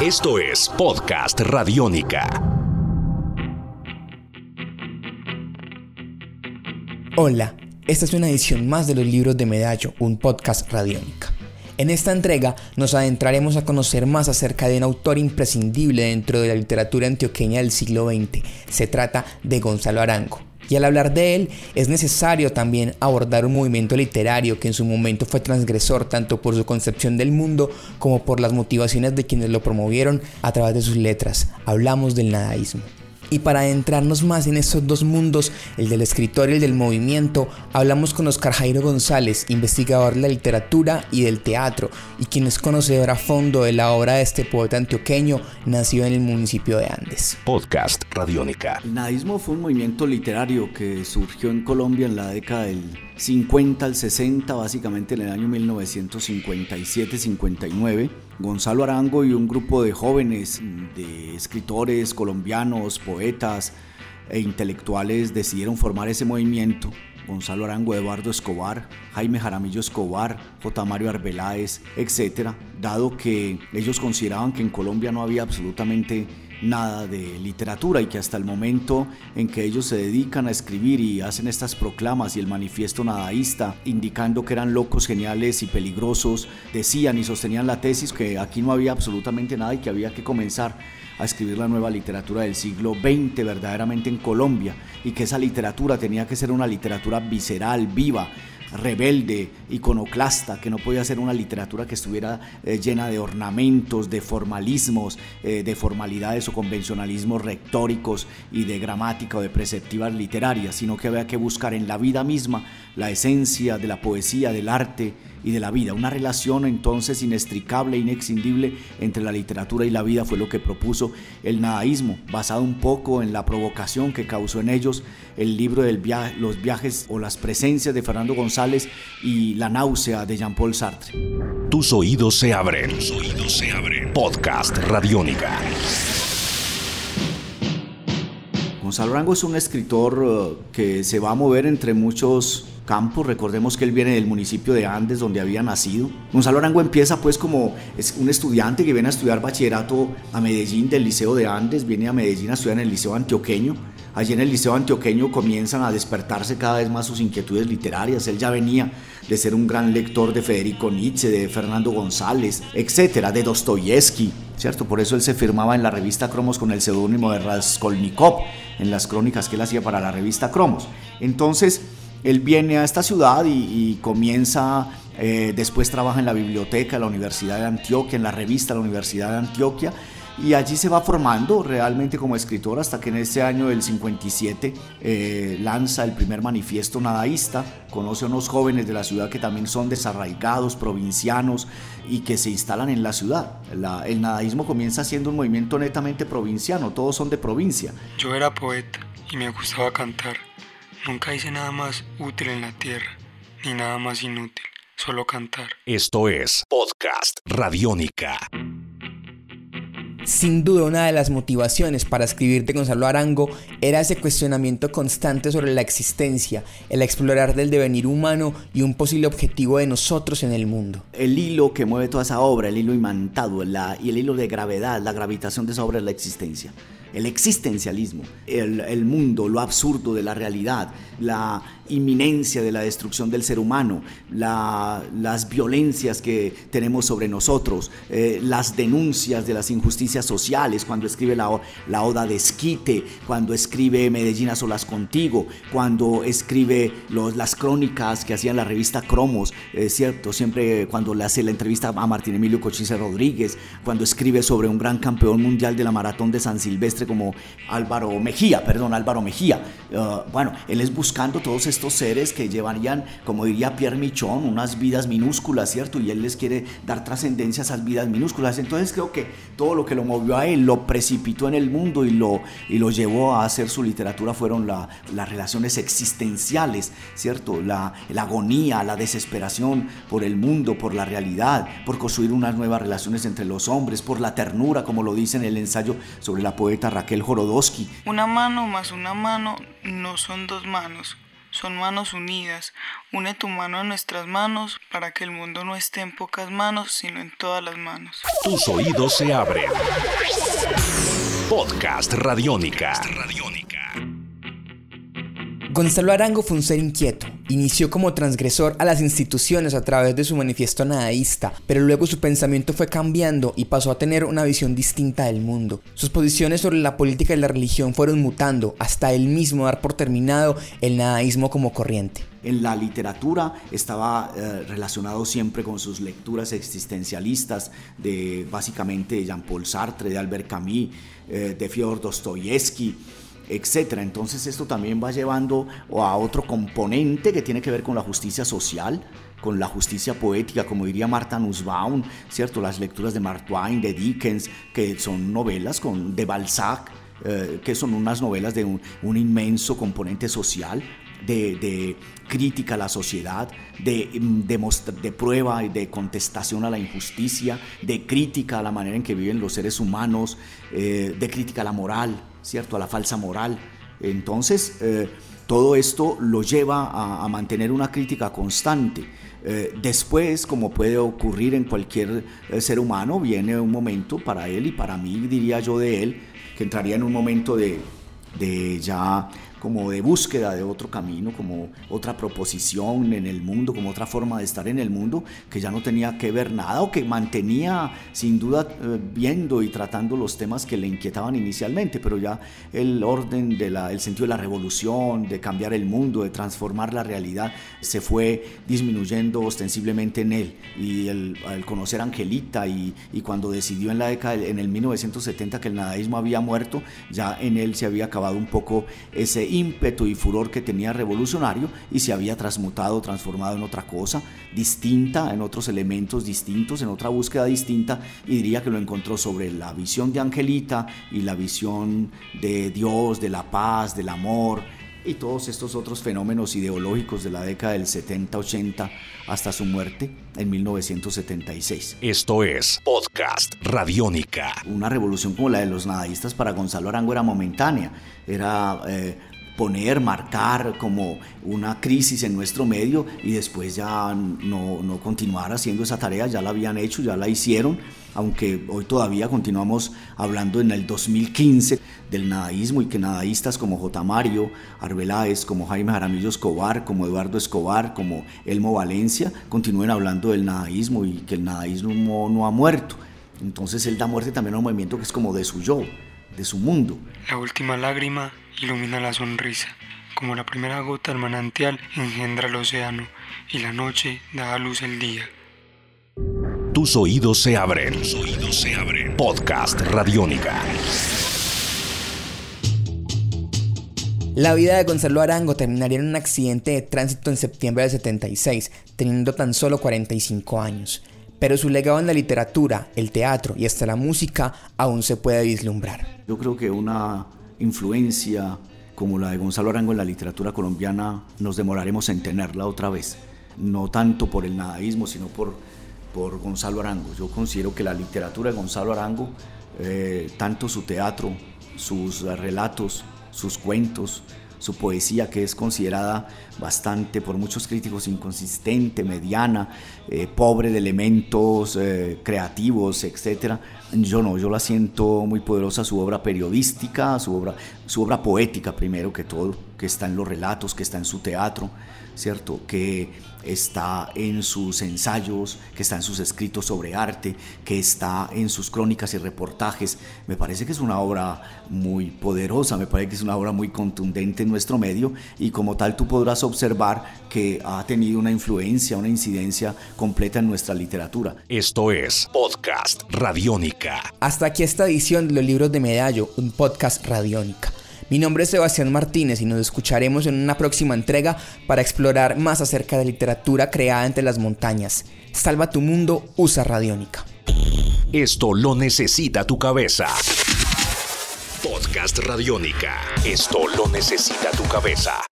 Esto es Podcast Radiónica. Hola, esta es una edición más de los libros de Medallo, un podcast radiónica. En esta entrega nos adentraremos a conocer más acerca de un autor imprescindible dentro de la literatura antioqueña del siglo XX. Se trata de Gonzalo Arango. Y al hablar de él, es necesario también abordar un movimiento literario que en su momento fue transgresor tanto por su concepción del mundo como por las motivaciones de quienes lo promovieron a través de sus letras. Hablamos del nadaísmo. Y para adentrarnos más en estos dos mundos, el del escritor y el del movimiento, hablamos con Oscar Jairo González, investigador de la literatura y del teatro, y quien es conocedor a fondo de la obra de este poeta antioqueño, nacido en el municipio de Andes. Podcast Radiónica. El nadaísmo fue un movimiento literario que surgió en Colombia en la década del 50 al 60, básicamente en el año 1957-59. Gonzalo Arango y un grupo de jóvenes, de escritores colombianos, poetas e intelectuales decidieron formar ese movimiento. Gonzalo Arango, Eduardo Escobar, Jaime Jaramillo Escobar, J. Mario Arbeláez, etc., dado que ellos consideraban que en Colombia no había absolutamente nada de literatura y que hasta el momento en que ellos se dedican a escribir y hacen estas proclamas y el manifiesto nadaísta indicando que eran locos, geniales y peligrosos, decían y sostenían la tesis que aquí no había absolutamente nada y que había que comenzar a escribir la nueva literatura del siglo XX verdaderamente en Colombia y que esa literatura tenía que ser una literatura visceral, viva, rebelde, iconoclasta, que no podía ser una literatura que estuviera eh, llena de ornamentos, de formalismos, eh, de formalidades o convencionalismos retóricos y de gramática o de preceptivas literarias, sino que había que buscar en la vida misma la esencia de la poesía, del arte y de la vida. Una relación entonces inextricable e inexcindible entre la literatura y la vida fue lo que propuso el nadaísmo, basado un poco en la provocación que causó en ellos el libro de Los viajes o las presencias de Fernando González y La náusea de Jean-Paul Sartre. Tus oídos se abren. Tus oídos se abren. Podcast Radiónica. Gonzalo Rango es un escritor eh, que se va a mover entre muchos campos. Recordemos que él viene del municipio de Andes, donde había nacido. Gonzalo Arango empieza pues como un estudiante que viene a estudiar bachillerato a Medellín del Liceo de Andes, viene a Medellín a estudiar en el Liceo Antioqueño. Allí en el Liceo Antioqueño comienzan a despertarse cada vez más sus inquietudes literarias. Él ya venía de ser un gran lector de Federico Nietzsche, de Fernando González, etcétera, de Dostoyevsky, ¿cierto? Por eso él se firmaba en la revista Cromos con el seudónimo de Raskolnikov, en las crónicas que él hacía para la revista Cromos. Entonces, él viene a esta ciudad y, comienza, eh, después trabaja en la biblioteca de la Universidad de Antioquia, en la revista de la Universidad de Antioquia, y allí se va formando realmente como escritor hasta que en este año del 57 eh, lanza el primer manifiesto nadaísta, conoce a unos jóvenes de la ciudad que también son desarraigados, provincianos y que se instalan en la ciudad. el nadaísmo comienza siendo un movimiento netamente provinciano, todos son de provincia. Yo era poeta y me gustaba cantar. Nunca hice nada más útil en la tierra, ni nada más inútil, solo cantar. Esto es Podcast Radiónica. Sin duda una de las motivaciones para escribir de Gonzalo Arango era ese cuestionamiento constante sobre la existencia, el explorar del devenir humano y un posible objetivo de nosotros en el mundo. El hilo que mueve toda esa obra, el hilo imantado la, y el hilo de gravedad, la gravitación de esa obra es la existencia el existencialismo, el, mundo, lo absurdo de la realidad, la inminencia de la destrucción del ser humano, las violencias que tenemos sobre nosotros, eh, las denuncias de las injusticias sociales, cuando escribe la, la Oda de Esquite, cuando escribe Medellín a solas contigo, cuando escribe las crónicas que hacía en la revista Cromos, es cierto, siempre cuando le hace la entrevista a Martín Emilio Cochise Rodríguez, cuando escribe sobre un gran campeón mundial de la maratón de San Silvestre como Álvaro Mejía, perdón, Álvaro Mejía. Uh, bueno, él es buscando todos estos seres que llevarían, como diría Pierre Michon, unas vidas minúsculas, ¿cierto? Y él les quiere dar trascendencia a esas vidas minúsculas. Entonces creo que todo lo que lo movió a él, lo precipitó en el mundo y lo, y llevó a hacer su literatura fueron las relaciones existenciales, ¿cierto? La agonía, la desesperación por el mundo, por la realidad, por construir unas nuevas relaciones entre los hombres, por la ternura, como lo dice en el ensayo sobre la poeta Raquel Jorodowski. Una mano más una mano no son dos manos son manos unidas. Une tu mano en nuestras manos para que el mundo no esté en pocas manos, sino en todas las manos. Tus oídos se abren. Podcast Radiónica. Gonzalo Arango fue un ser inquieto. Inició como transgresor a las instituciones a través de su manifiesto nadaísta, pero luego su pensamiento fue cambiando y pasó a tener una visión distinta del mundo. Sus posiciones sobre la política y la religión fueron mutando, hasta él mismo dar por terminado el nadaísmo como corriente. En la literatura estaba eh, relacionado siempre con sus lecturas existencialistas de básicamente Jean-Paul Sartre, de Albert Camus, eh, de Fyodor Dostoyevsky etcétera. Entonces esto también va llevando a otro componente que tiene que ver con la justicia social, con la justicia poética, como diría Martha Nussbaum, ¿cierto? Las lecturas de Mark Twain, de Dickens, que son novelas con, de Balzac, eh, que son unas novelas de un, inmenso componente social, de, crítica a la sociedad, de, de, prueba y de contestación a la injusticia, de crítica a la manera en que viven los seres humanos, eh, de crítica a la moral, ¿cierto? A la falsa moral. Entonces, eh, todo esto lo lleva a, mantener una crítica constante. Eh, después, como puede ocurrir en cualquier ser humano, viene un momento para él y para mí, diría yo de él, que entraría en un momento de, de ya como de búsqueda de otro camino, como otra proposición en el mundo, como otra forma de estar en el mundo, que ya no tenía que ver nada o que mantenía sin duda eh, viendo y tratando los temas que le inquietaban inicialmente, pero ya el orden, de la, el sentido de la revolución, de cambiar el mundo, de transformar la realidad, se fue disminuyendo ostensiblemente en él. Y el, al conocer a Angelita y, y cuando decidió en la década, en el 1970 que el nadaísmo había muerto, ya en él se había acabado un poco ese ímpetu y furor que tenía revolucionario y se había transmutado, transformado en otra cosa distinta, en otros elementos distintos, en otra búsqueda distinta y diría que lo encontró sobre la visión de Angelita y la visión de Dios, de la paz, del amor y todos estos otros fenómenos ideológicos de la década del 70-80 hasta su muerte en 1976. Esto es Podcast Radiónica. Una revolución como la de los nadaístas para Gonzalo Arango era momentánea, era eh, poner, marcar como una crisis en nuestro medio y después ya no, no continuar haciendo esa tarea, ya la habían hecho, ya la hicieron, aunque hoy todavía continuamos hablando en el 2015 del nadaísmo y que nadaístas como J. Mario Arbeláez, como Jaime Jaramillo Escobar, como Eduardo Escobar, como Elmo Valencia, continúen hablando del nadaísmo y que el nadaísmo no ha muerto. Entonces él da muerte también a un movimiento que es como de su yo, de su mundo. La última lágrima ilumina la sonrisa, como la primera gota del manantial engendra el océano y la noche da a luz el día. Tus oídos se abren. Tus oídos se abren. Podcast Radiónica. La vida de Gonzalo Arango terminaría en un accidente de tránsito en septiembre del 76, teniendo tan solo 45 años. Pero su legado en la literatura, el teatro y hasta la música aún se puede vislumbrar. Yo creo que una influencia como la de Gonzalo Arango en la literatura colombiana nos demoraremos en tenerla otra vez. No tanto por el nadaísmo, sino por, por Gonzalo Arango. Yo considero que la literatura de Gonzalo Arango, eh, tanto su teatro, sus relatos, sus cuentos, su poesía que es considerada bastante por muchos críticos inconsistente, mediana, eh, pobre de elementos eh, creativos, etc. Yo no, yo la siento muy poderosa su obra periodística, su obra, su obra poética primero que todo, que está en los relatos, que está en su teatro, ¿cierto? Que está en sus ensayos, que está en sus escritos sobre arte, que está en sus crónicas y reportajes. Me parece que es una obra muy poderosa, me parece que es una obra muy contundente en nuestro medio y como tal tú podrás observar que ha tenido una influencia, una incidencia completa en nuestra literatura. Esto es Podcast Radiónica. Hasta aquí esta edición de los libros de Medallo, un podcast Radiónica. Mi nombre es Sebastián Martínez y nos escucharemos en una próxima entrega para explorar más acerca de literatura creada entre las montañas. Salva tu mundo, usa Radiónica. Esto lo necesita tu cabeza. Podcast Radiónica. Esto lo necesita tu cabeza.